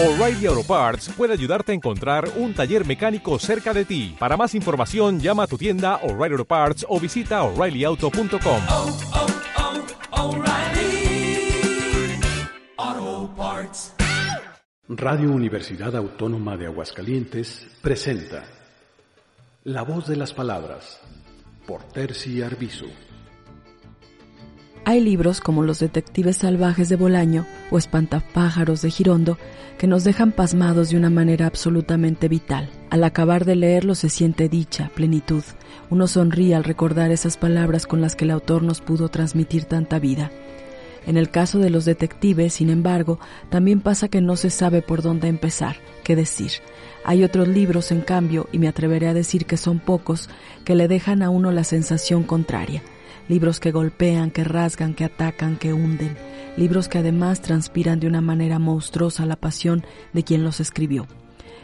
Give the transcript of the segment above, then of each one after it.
O'Reilly Auto Parts puede ayudarte a encontrar un taller mecánico cerca de ti. Para más información, llama a tu tienda O'Reilly Auto Parts o visita oreillyauto.com. oh, oh, Parts. Radio Universidad Autónoma de Aguascalientes presenta La voz de las palabras por Terci Arbizu. Hay libros como Los Detectives Salvajes de Bolaño o Espantapájaros de Girondo que nos dejan pasmados de una manera absolutamente vital. Al acabar de leerlo se siente dicha, plenitud. Uno sonríe al recordar esas palabras con las que el autor nos pudo transmitir tanta vida. En el caso de los detectives, sin embargo, también pasa que no se sabe por dónde empezar, qué decir. Hay otros libros, en cambio, y me atreveré a decir que son pocos, que le dejan a uno la sensación contraria libros que golpean, que rasgan, que atacan, que hunden, libros que además transpiran de una manera monstruosa la pasión de quien los escribió.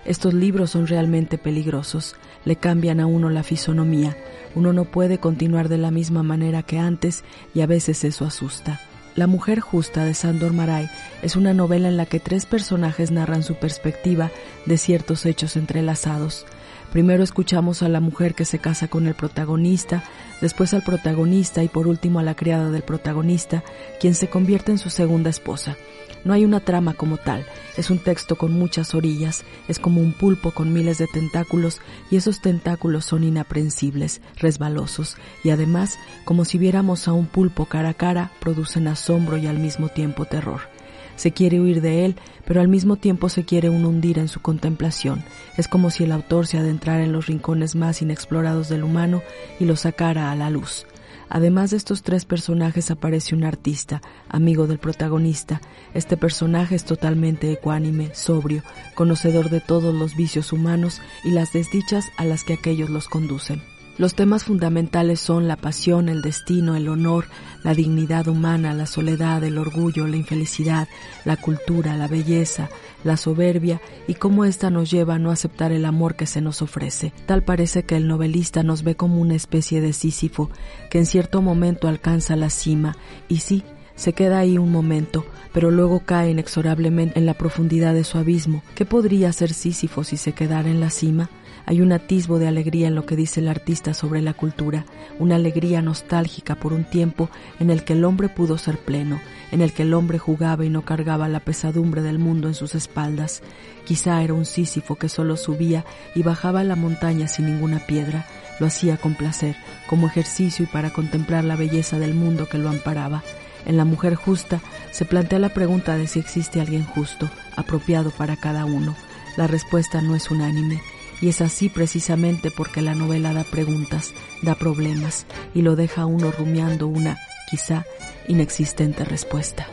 Estos libros son realmente peligrosos, le cambian a uno la fisonomía, uno no puede continuar de la misma manera que antes y a veces eso asusta. La mujer justa de Sandor Maray es una novela en la que tres personajes narran su perspectiva de ciertos hechos entrelazados. Primero escuchamos a la mujer que se casa con el protagonista, después al protagonista y por último a la criada del protagonista, quien se convierte en su segunda esposa. No hay una trama como tal, es un texto con muchas orillas, es como un pulpo con miles de tentáculos y esos tentáculos son inaprensibles, resbalosos y además, como si viéramos a un pulpo cara a cara, producen asombro y al mismo tiempo terror. Se quiere huir de él, pero al mismo tiempo se quiere un hundir en su contemplación. Es como si el autor se adentrara en los rincones más inexplorados del humano y lo sacara a la luz. Además de estos tres personajes aparece un artista, amigo del protagonista. Este personaje es totalmente ecuánime, sobrio, conocedor de todos los vicios humanos y las desdichas a las que aquellos los conducen. Los temas fundamentales son la pasión, el destino, el honor, la dignidad humana, la soledad, el orgullo, la infelicidad, la cultura, la belleza, la soberbia y cómo ésta nos lleva a no aceptar el amor que se nos ofrece. Tal parece que el novelista nos ve como una especie de Sísifo que en cierto momento alcanza la cima y sí, se queda ahí un momento, pero luego cae inexorablemente en la profundidad de su abismo. ¿Qué podría hacer Sísifo si se quedara en la cima? Hay un atisbo de alegría en lo que dice el artista sobre la cultura, una alegría nostálgica por un tiempo en el que el hombre pudo ser pleno, en el que el hombre jugaba y no cargaba la pesadumbre del mundo en sus espaldas. Quizá era un Sísifo que solo subía y bajaba la montaña sin ninguna piedra, lo hacía con placer, como ejercicio y para contemplar la belleza del mundo que lo amparaba. En la mujer justa se plantea la pregunta de si existe alguien justo, apropiado para cada uno. La respuesta no es unánime. Y es así precisamente porque la novela da preguntas, da problemas y lo deja a uno rumiando una, quizá, inexistente respuesta.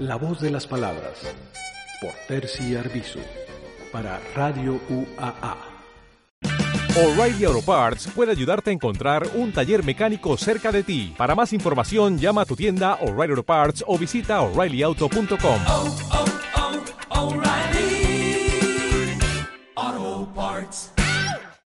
La voz de las palabras por Terci Arbizu para Radio UAA. O'Reilly Auto Parts puede ayudarte a encontrar un taller mecánico cerca de ti. Para más información, llama a tu tienda O'Reilly Auto Parts o visita oreillyauto.com. Oh, oh, oh, O'Reilly hearts.